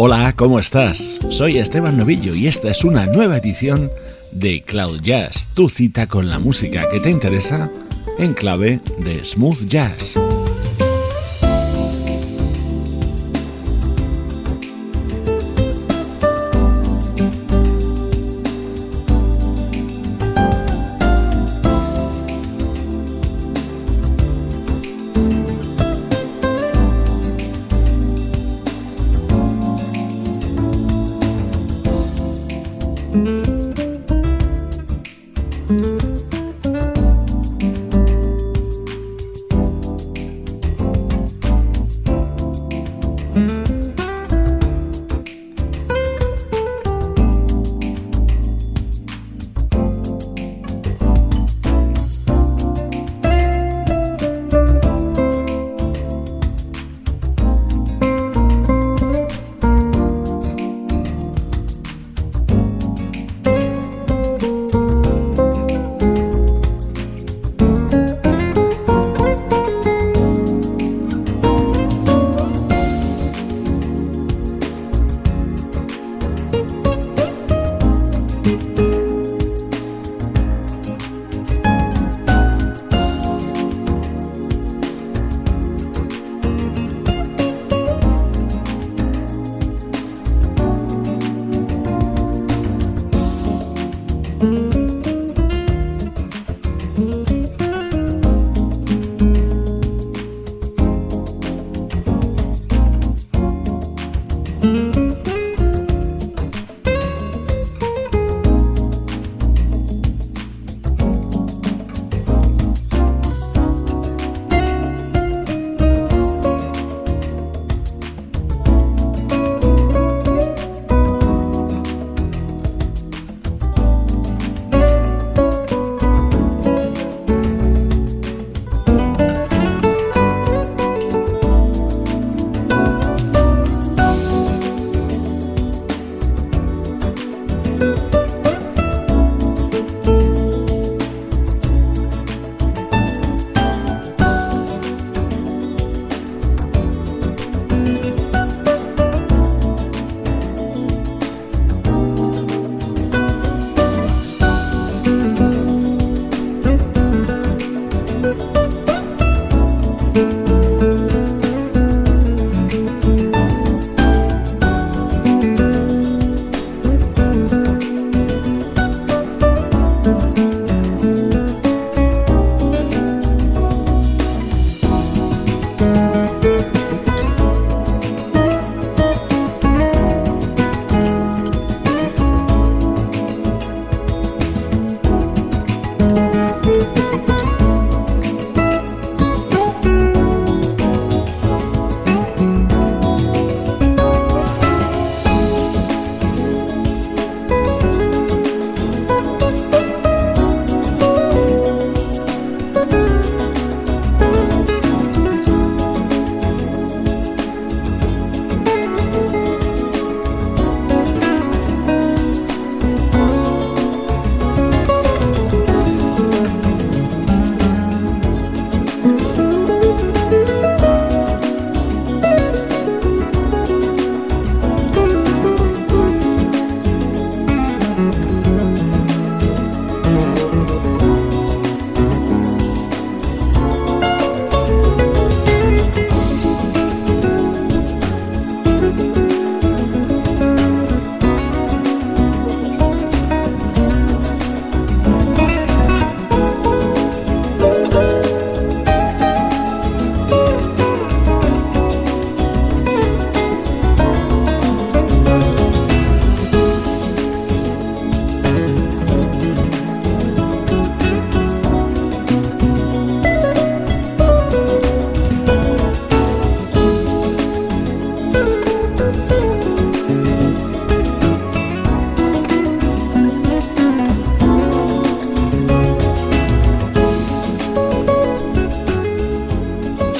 Hola, ¿cómo estás? Soy Esteban Novillo y esta es una nueva edición de Cloud Jazz, tu cita con la música que te interesa en clave de smooth jazz.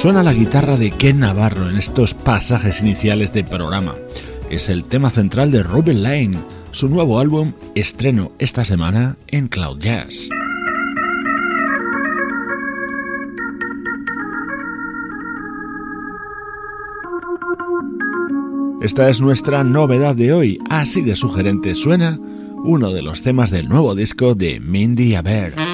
Suena la guitarra de Ken Navarro en estos pasajes iniciales del programa. Es el tema central de Ruben Lane, su nuevo álbum estreno esta semana en Cloud Jazz. Esta es nuestra novedad de hoy, así de sugerente suena uno de los temas del nuevo disco de Mindy Aber.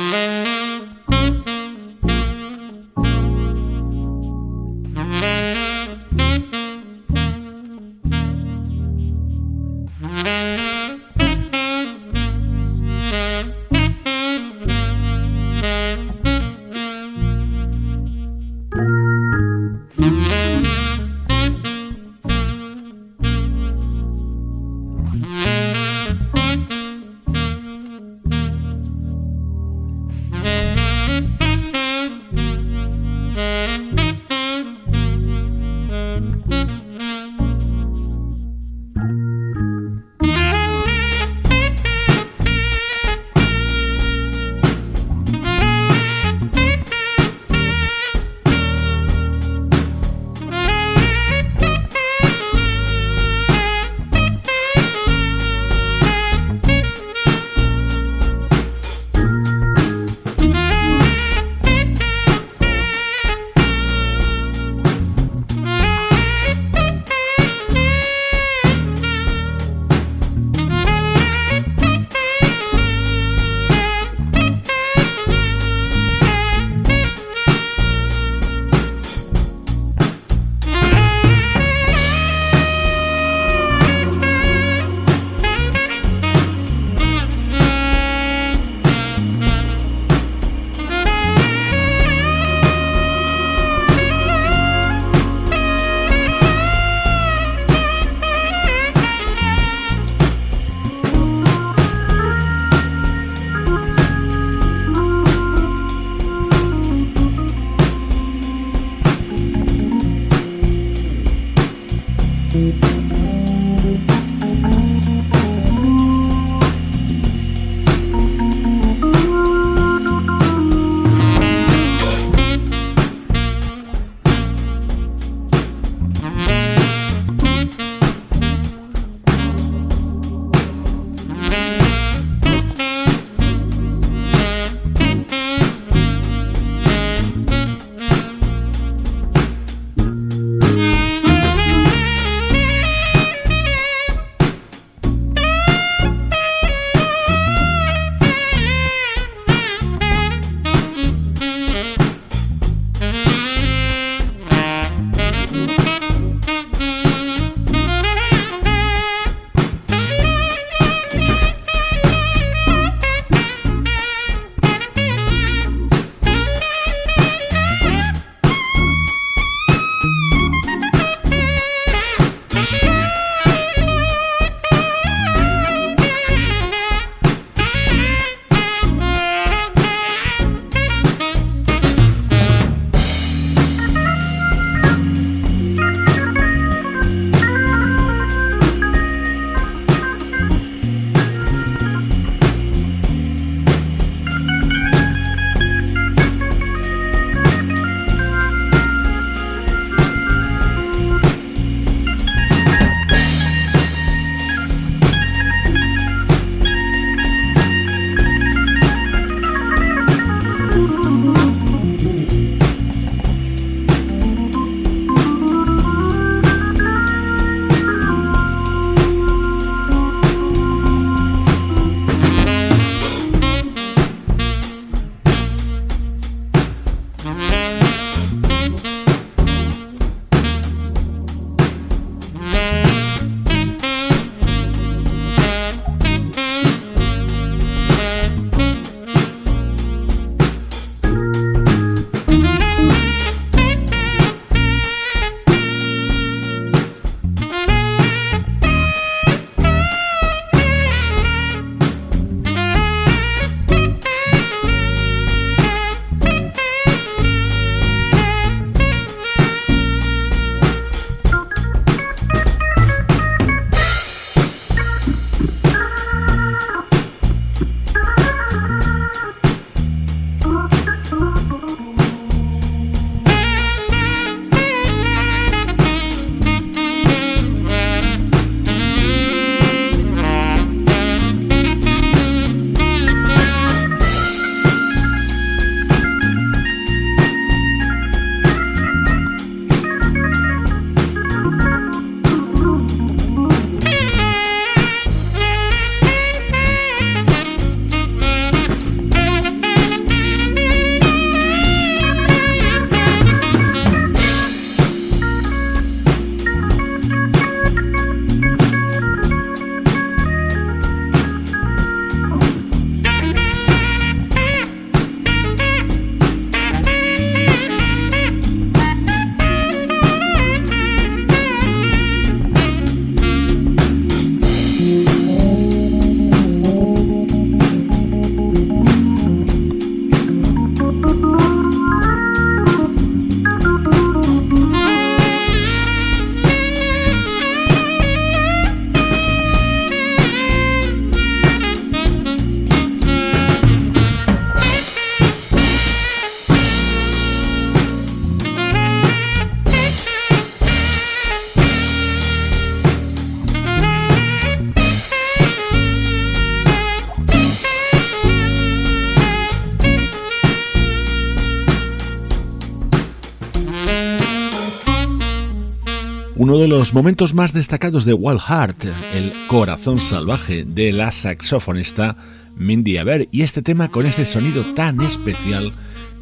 De los momentos más destacados de Wild Heart, el corazón salvaje de la saxofonista Mindy Aber, y este tema con ese sonido tan especial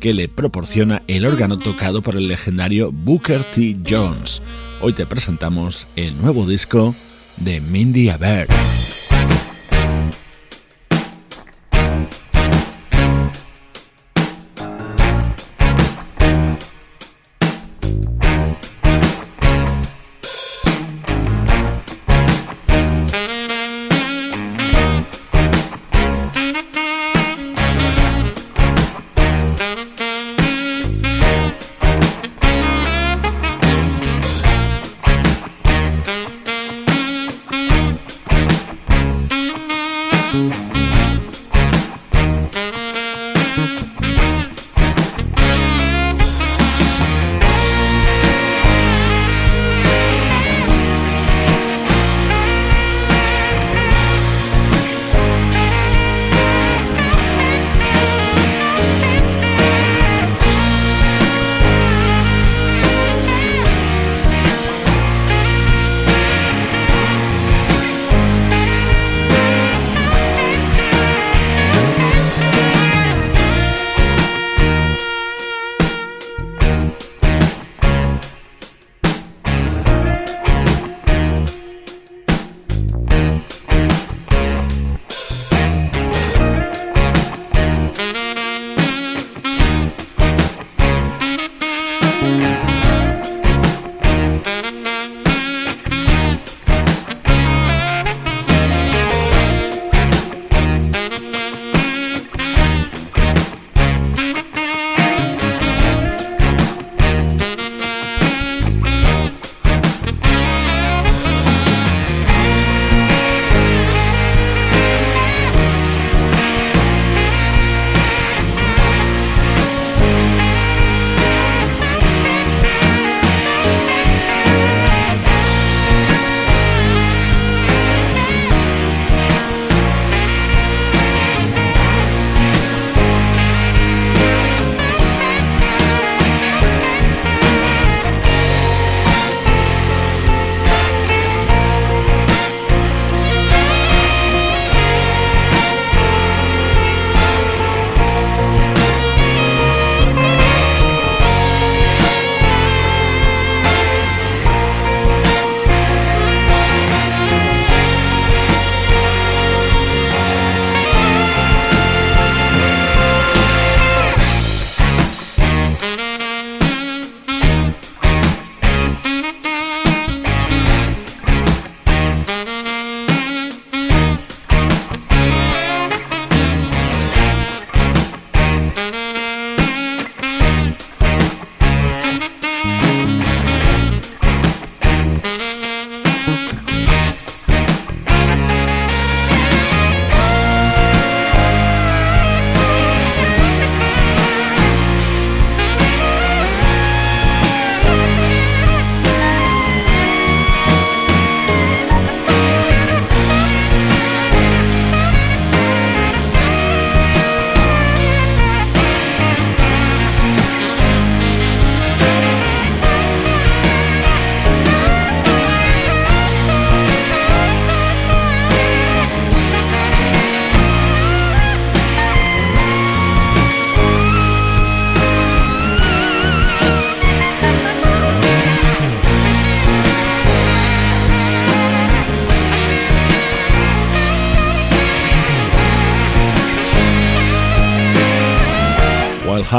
que le proporciona el órgano tocado por el legendario Booker T. Jones. Hoy te presentamos el nuevo disco de Mindy Aber.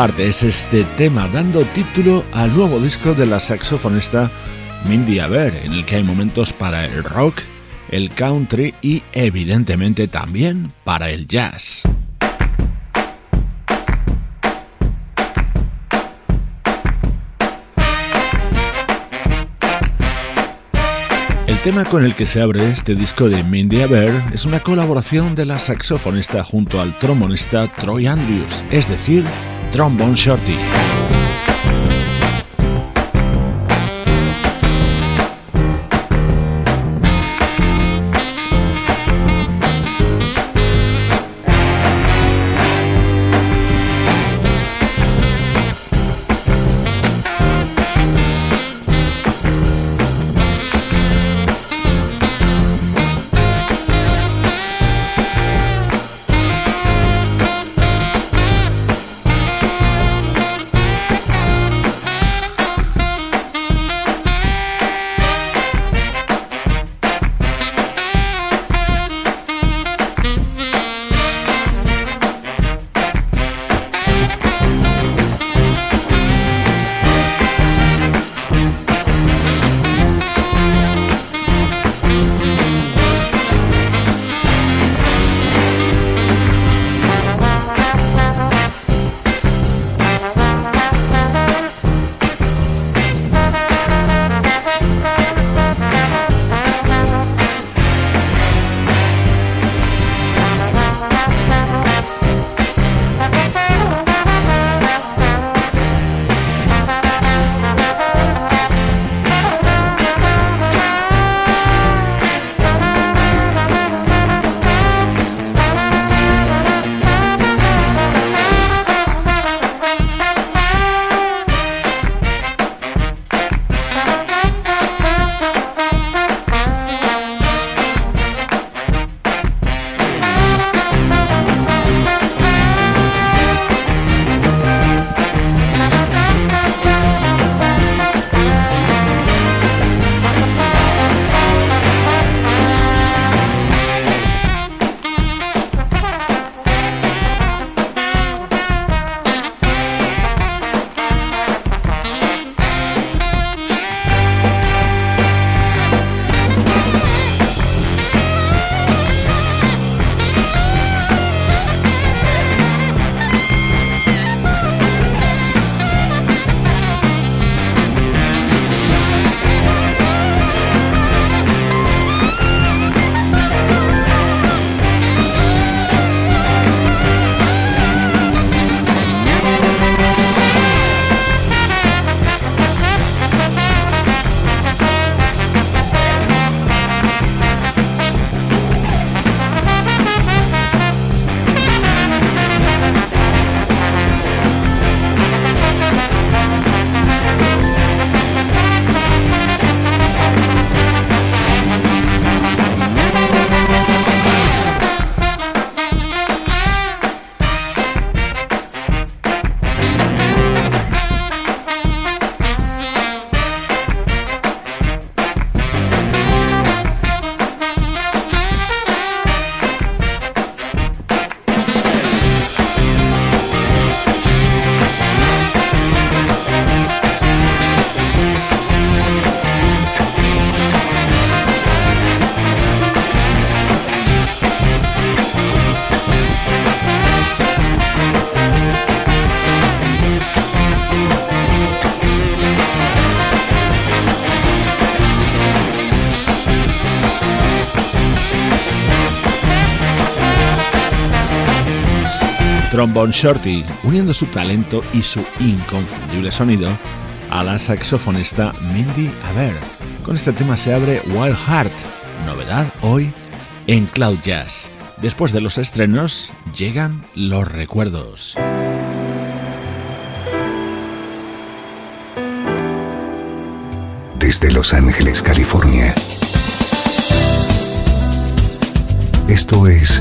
Es este tema dando título al nuevo disco de la saxofonista Mindy Aber, en el que hay momentos para el rock, el country y evidentemente también para el jazz. El tema con el que se abre este disco de Mindy Aber es una colaboración de la saxofonista junto al trombonista Troy Andrews, es decir, Trombone Shorty. Trombone Shorty, uniendo su talento y su inconfundible sonido a la saxofonista Mindy Aber. Con este tema se abre Wild Heart, novedad hoy en Cloud Jazz. Después de los estrenos llegan los recuerdos. Desde Los Ángeles, California. Esto es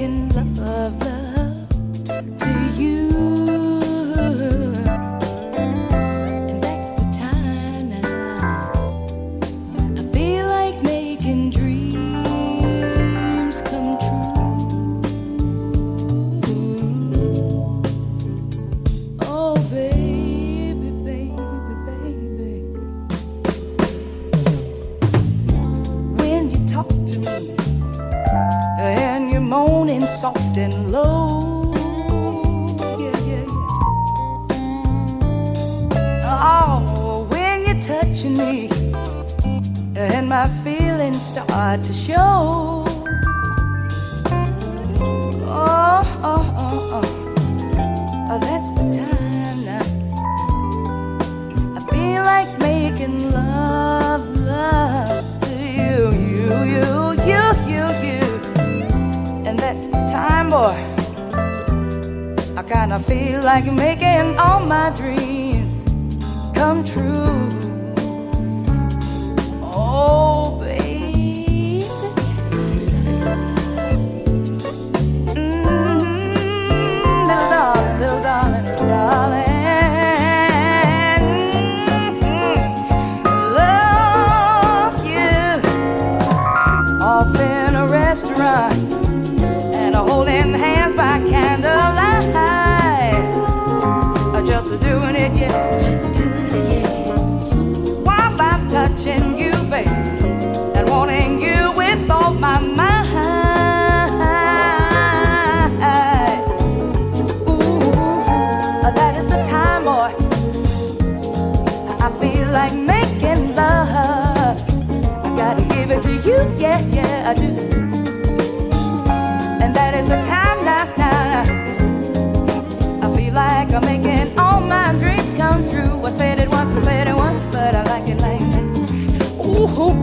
making love.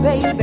baby.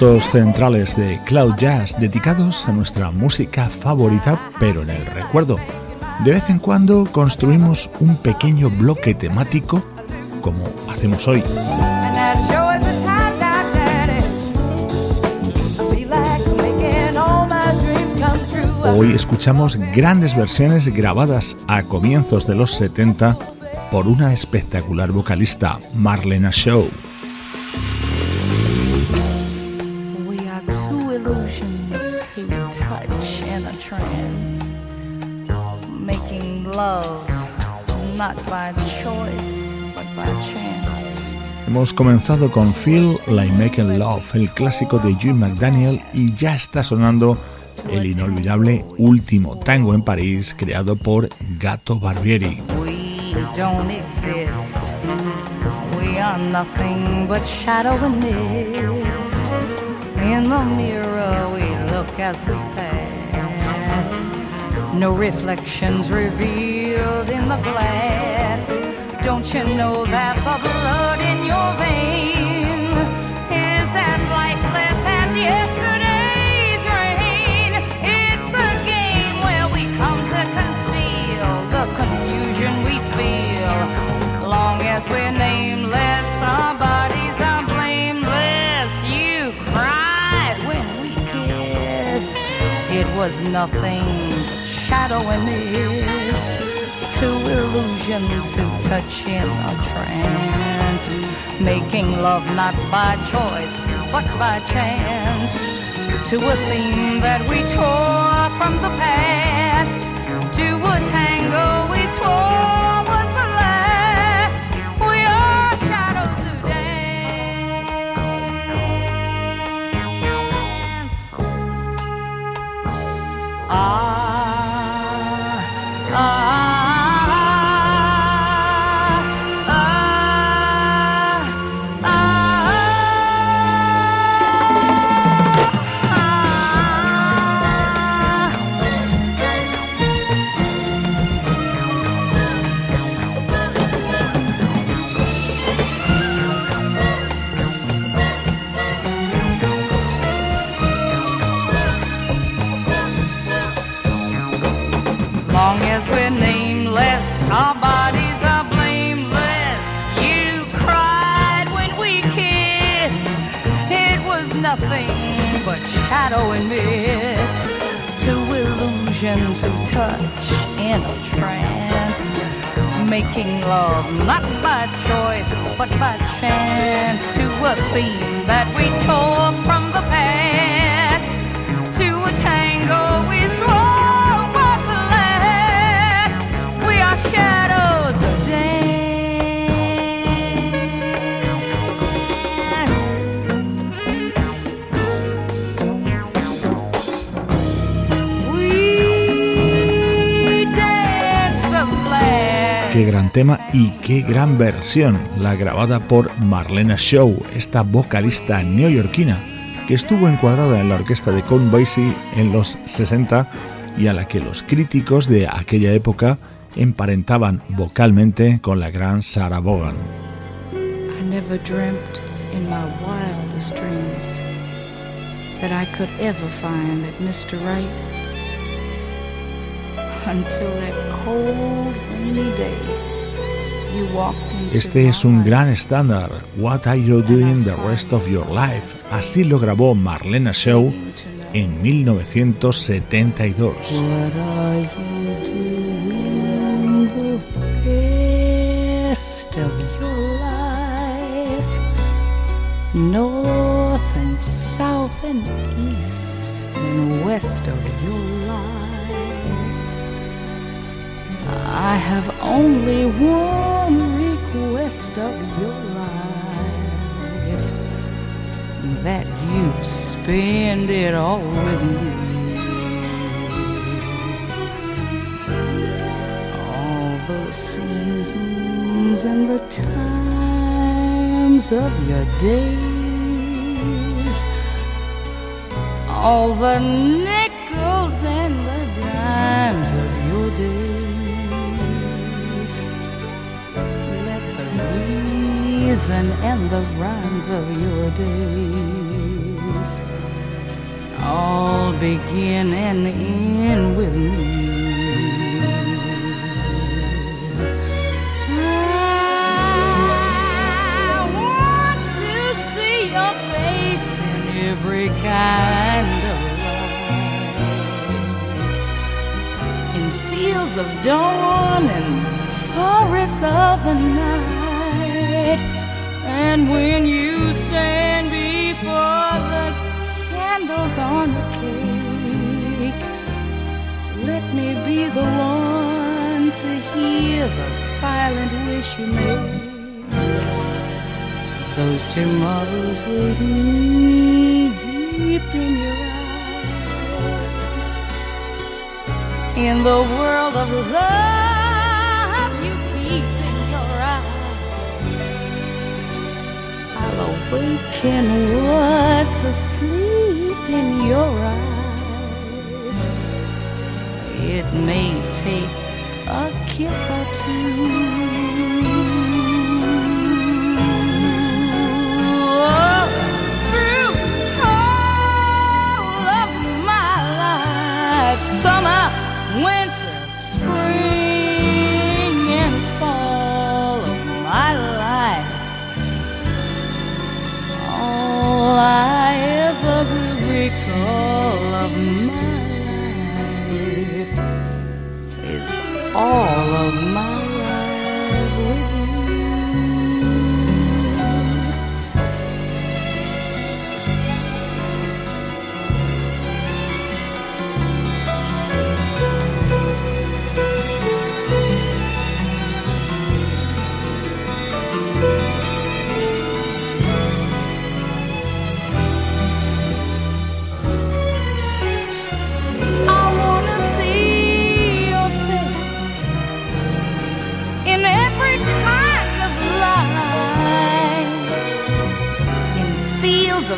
Minutos centrales de Cloud Jazz dedicados a nuestra música favorita, pero en el recuerdo. De vez en cuando construimos un pequeño bloque temático como hacemos hoy. Hoy escuchamos grandes versiones grabadas a comienzos de los 70 por una espectacular vocalista, Marlena Shaw. Hemos comenzado con Feel Like Making Love, el clásico de Jim McDaniel, y ya está sonando el inolvidable Último Tango en París, creado por Gato Barbieri. We don't exist. We are nothing but shadow and mist. In the mirror we look as we pass. No reflections revealed in the glass. Don't you know that the was nothing but shadow and mist. Two illusions who touch in a trance, making love not by choice but by chance. To a theme that we tore from the past, to a qué gran versión, la grabada por Marlena Shaw, esta vocalista neoyorquina que estuvo encuadrada en la orquesta de Count Basie en los 60 y a la que los críticos de aquella época emparentaban vocalmente con la gran Sarah Vaughan. Mr. este es un gran estándar. What are you doing the rest of your life? Así lo grabó Marlena Shaw en 1972. What are you doing the rest of your life? North and south and east and west of your I have only one request of your life that you spend it all with me. All the seasons and the times of your days, all the nickels and the dimes of your days. Reason and the rhymes of your days all begin and end with me. I want to see your face in every kind of light, in fields of dawn and forests of the night, and when you stand before the candles on the cake, let me be the one to hear the silent wish you make. Those two tomorrows waiting deep in your eyes. In the world of love Awaken what's asleep in your eyes. It may take a kiss or two.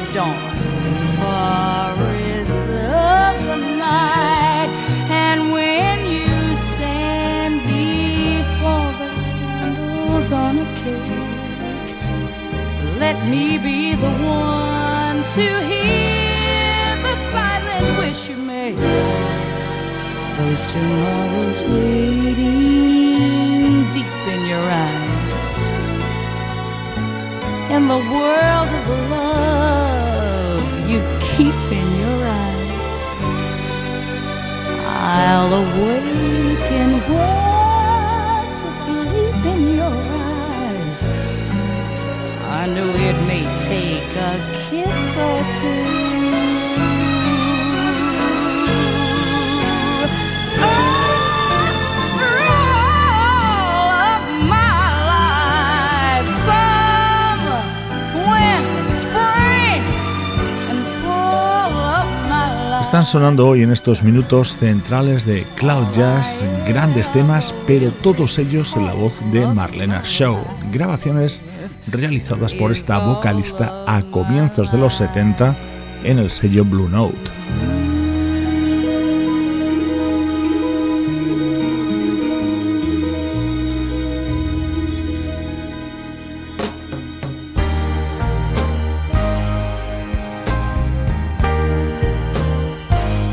Of dawn, forests of the night, and when you stand before the candles on a cake, let me be the one to hear the silent wish you make. Those tomorrows waiting deep in your eyes. And the world of love keep in your eyes. I'll awaken what's asleep in your eyes. I know it may take a kiss or two. Están sonando hoy en estos minutos centrales de Cloud Jazz, grandes temas, pero todos ellos en la voz de Marlena Shaw. Grabaciones realizadas por esta vocalista a comienzos de los 70 en el sello Blue Note.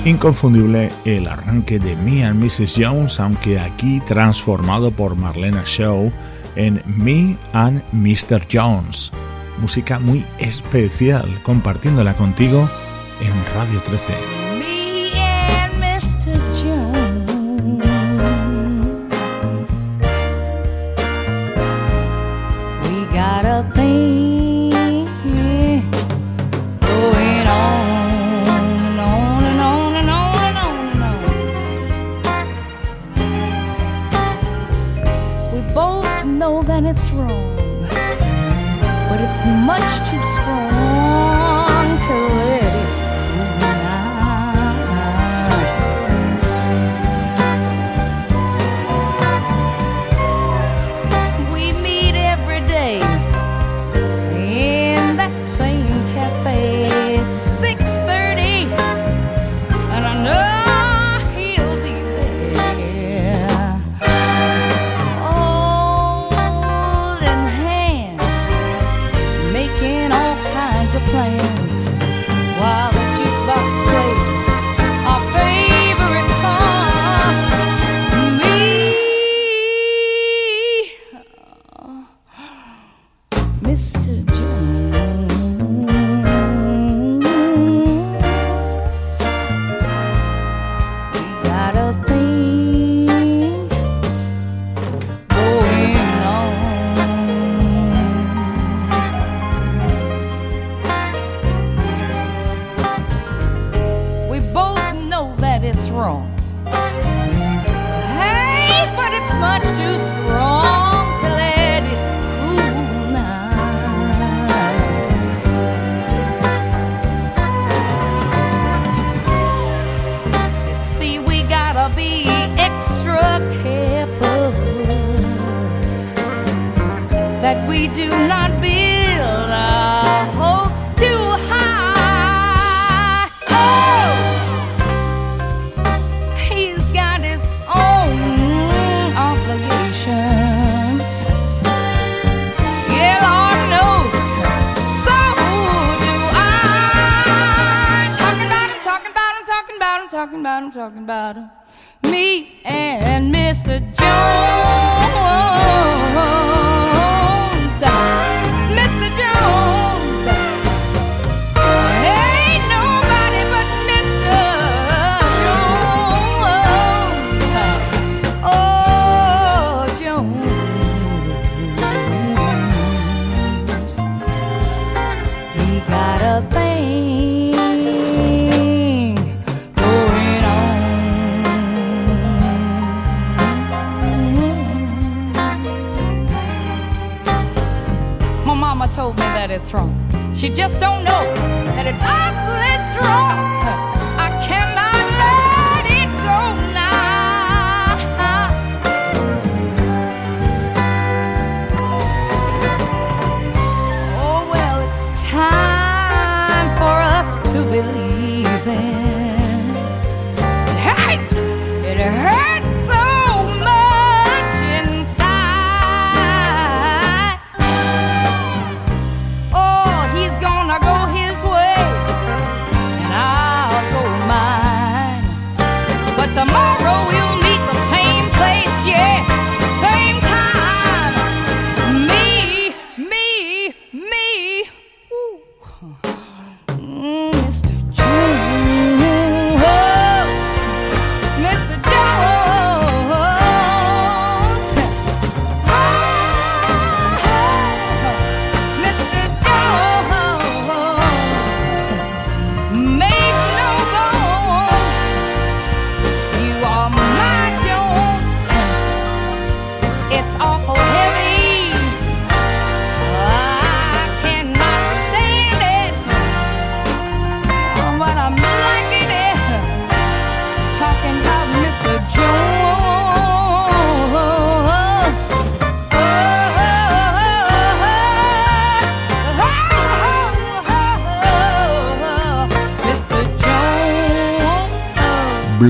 Inconfundible el arranque de Me and Mrs. Jones, aunque aquí transformado por Marlena Shaw en Me and Mr. Jones. Música muy especial, compartiéndola contigo en Radio 13. It's wrong, but it's much too strong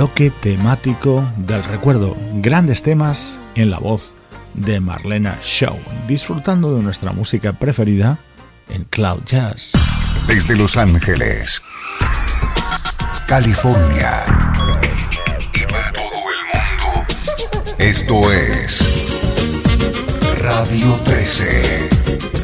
bloque temático del recuerdo, grandes temas en la voz de Marlena Shaw, disfrutando de nuestra música preferida en Cloud Jazz. Desde Los Ángeles, California y para todo el mundo, esto es Radio 13.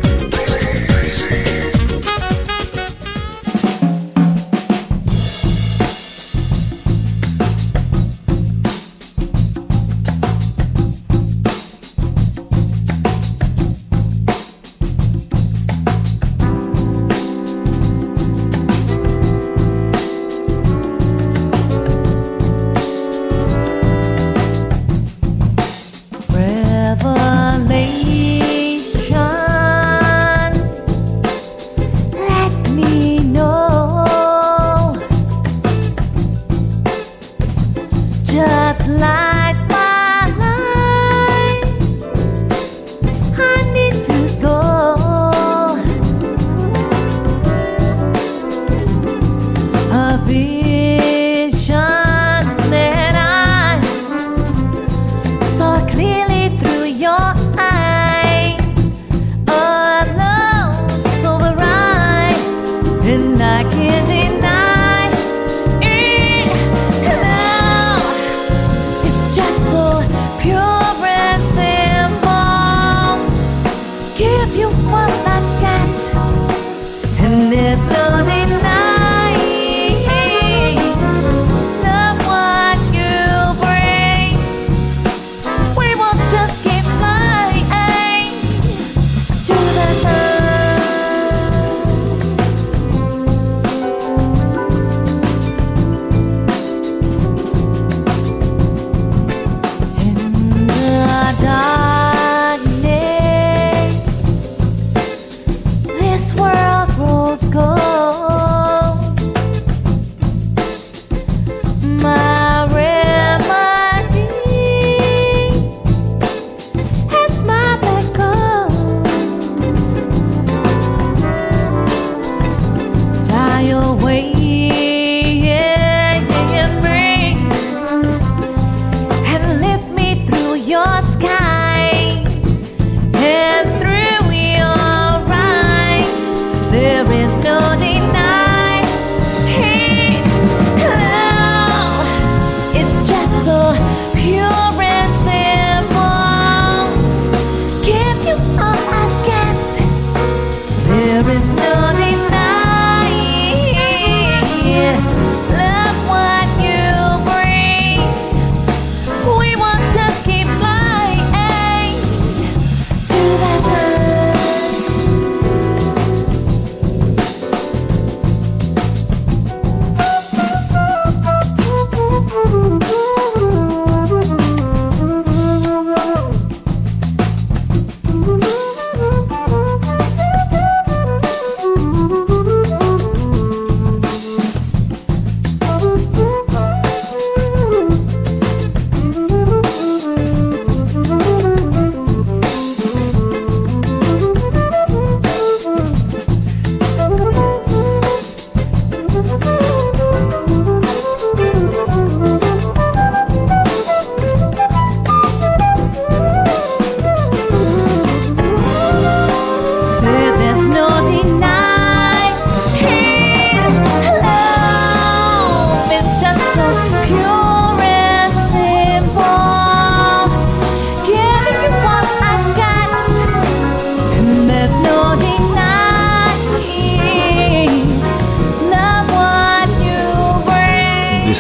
see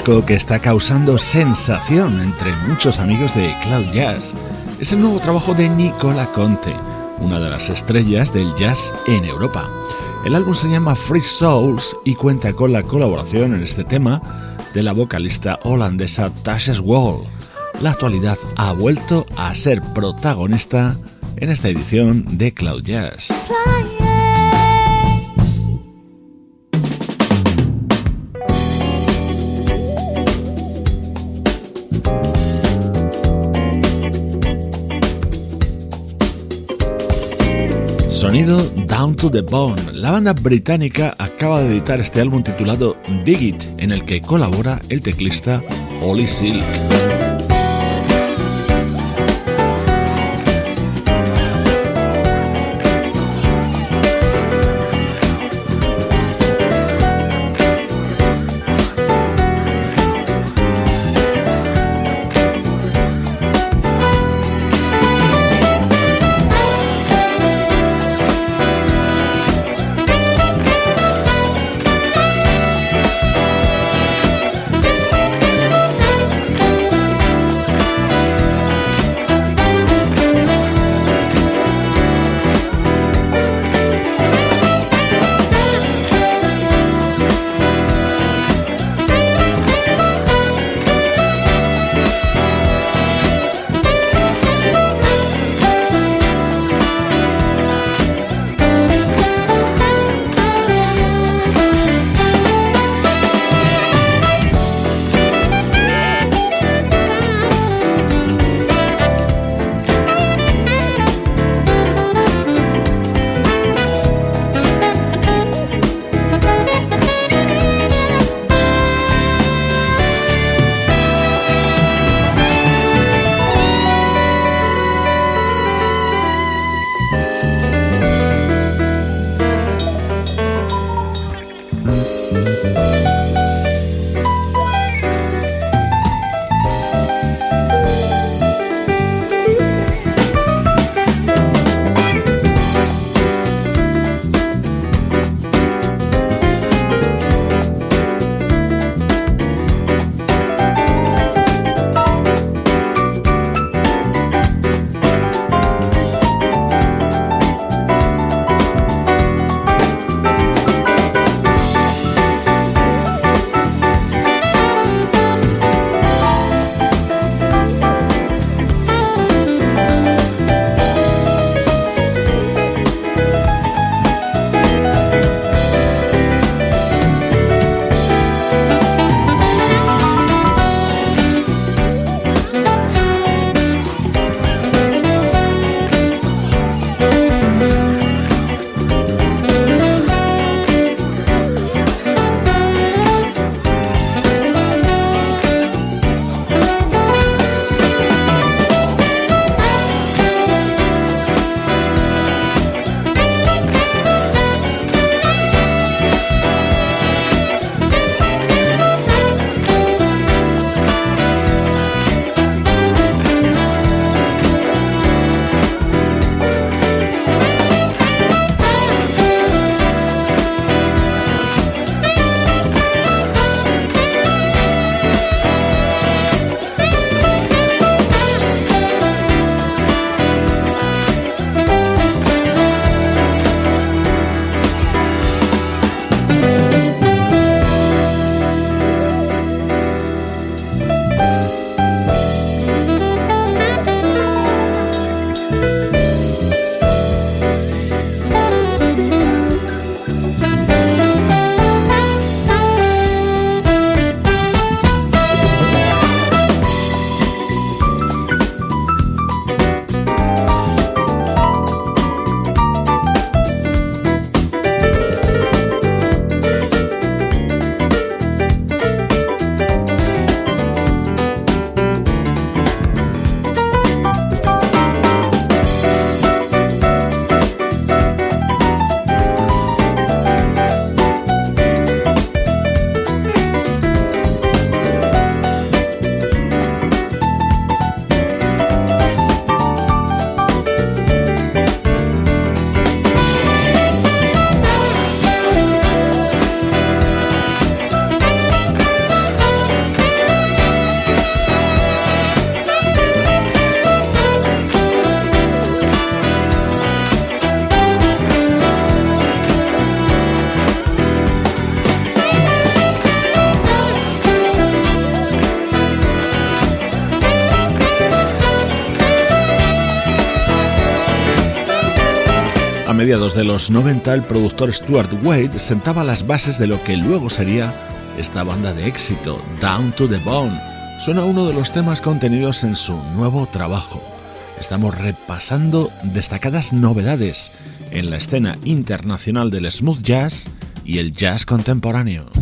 que está causando sensación entre muchos amigos de Cloud Jazz. Es el nuevo trabajo de Nicola Conte, una de las estrellas del jazz en Europa. El álbum se llama Free Souls y cuenta con la colaboración en este tema de la vocalista holandesa Tasha Wall. La actualidad ha vuelto a ser protagonista en esta edición de Cloud Jazz. Down to the Bone. La banda británica acaba de editar este álbum titulado Dig It, en el que colabora el teclista Ollie Silk. De los 90 el productor Stuart Wade sentaba las bases de lo que luego sería esta banda de éxito, Down to the Bone. Suena uno de los temas contenidos en su nuevo trabajo. Estamos repasando destacadas novedades en la escena internacional del smooth jazz y el jazz contemporáneo.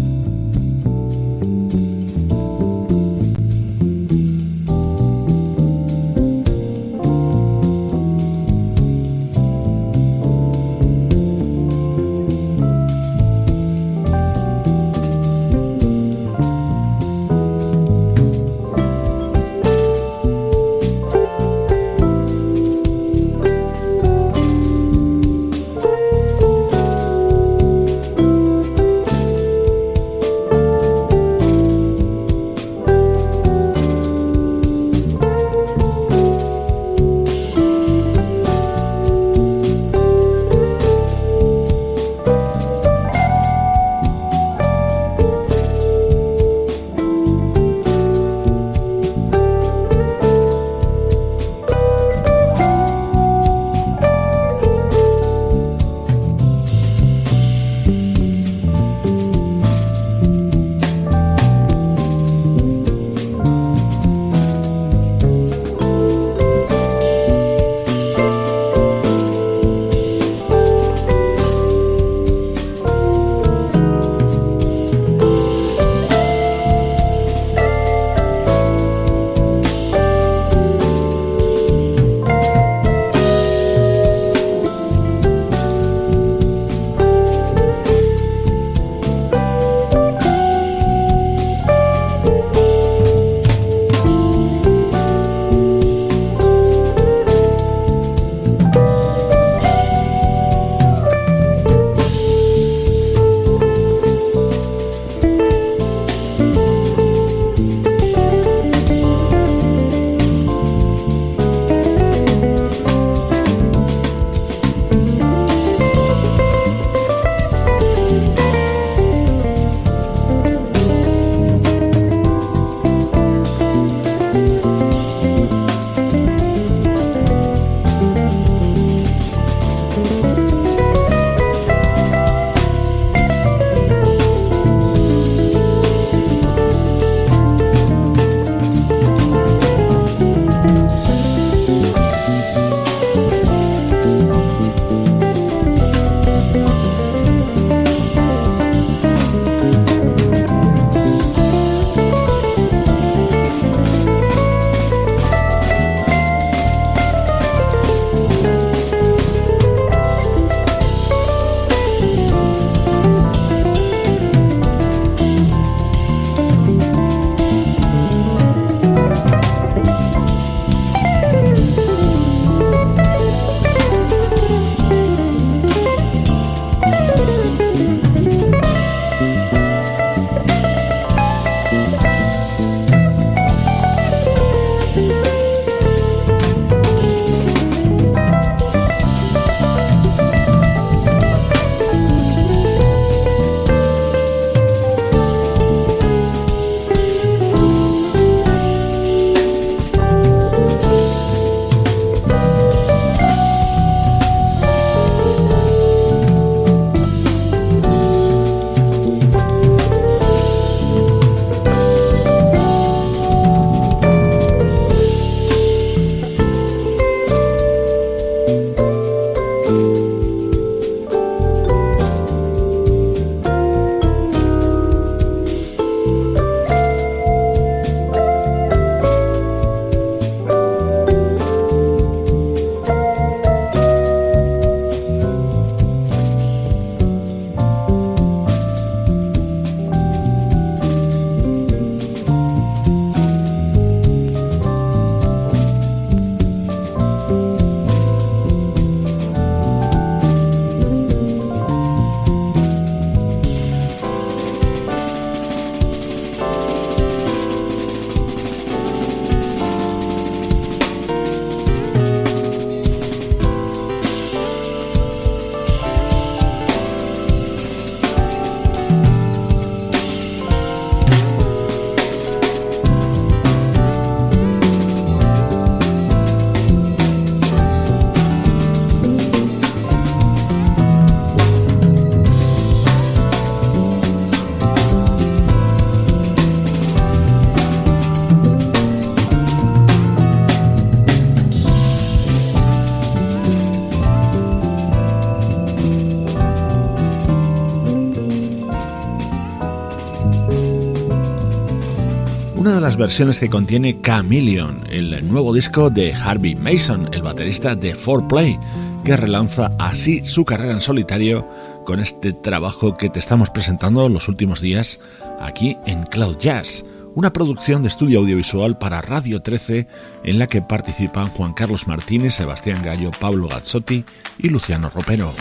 Versiones que contiene Chameleon, el nuevo disco de Harvey Mason, el baterista de 4Play, que relanza así su carrera en solitario con este trabajo que te estamos presentando los últimos días aquí en Cloud Jazz, una producción de estudio audiovisual para Radio 13 en la que participan Juan Carlos Martínez, Sebastián Gallo, Pablo Gazzotti y Luciano Ropero.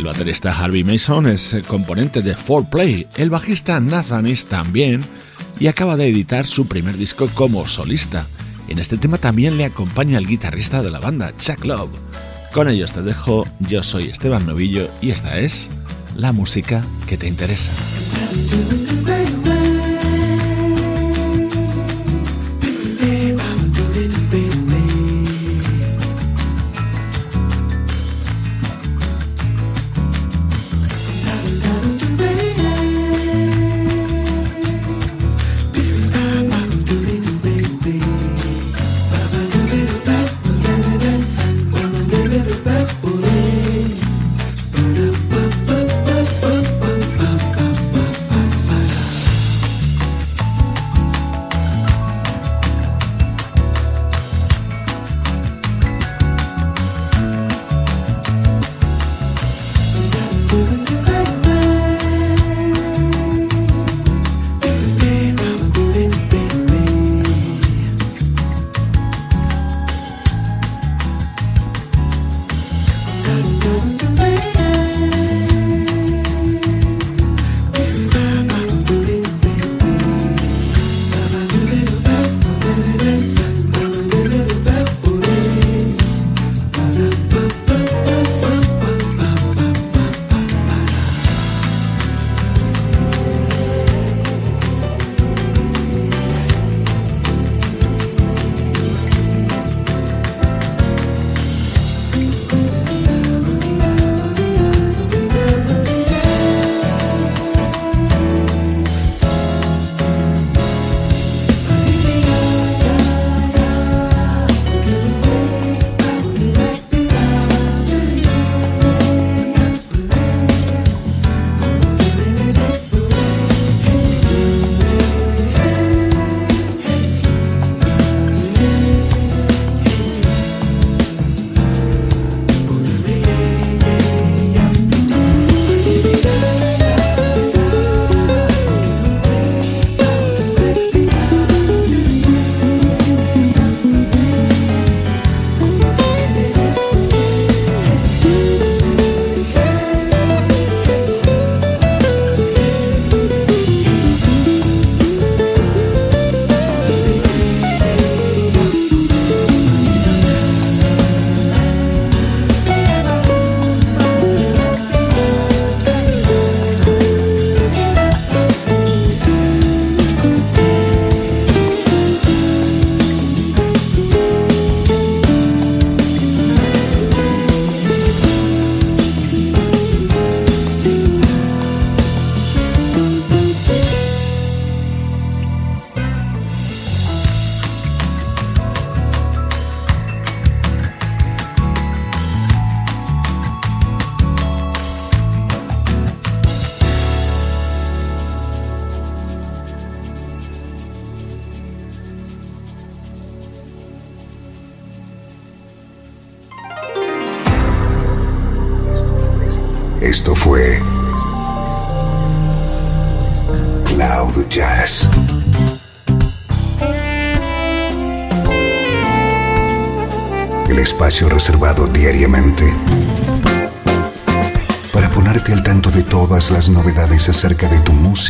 El baterista Harvey Mason es componente de 4Play, el bajista Nathan también, y acaba de editar su primer disco como solista. En este tema también le acompaña el guitarrista de la banda, Chuck Love. Con ellos te dejo, yo soy Esteban Novillo y esta es la música que te interesa.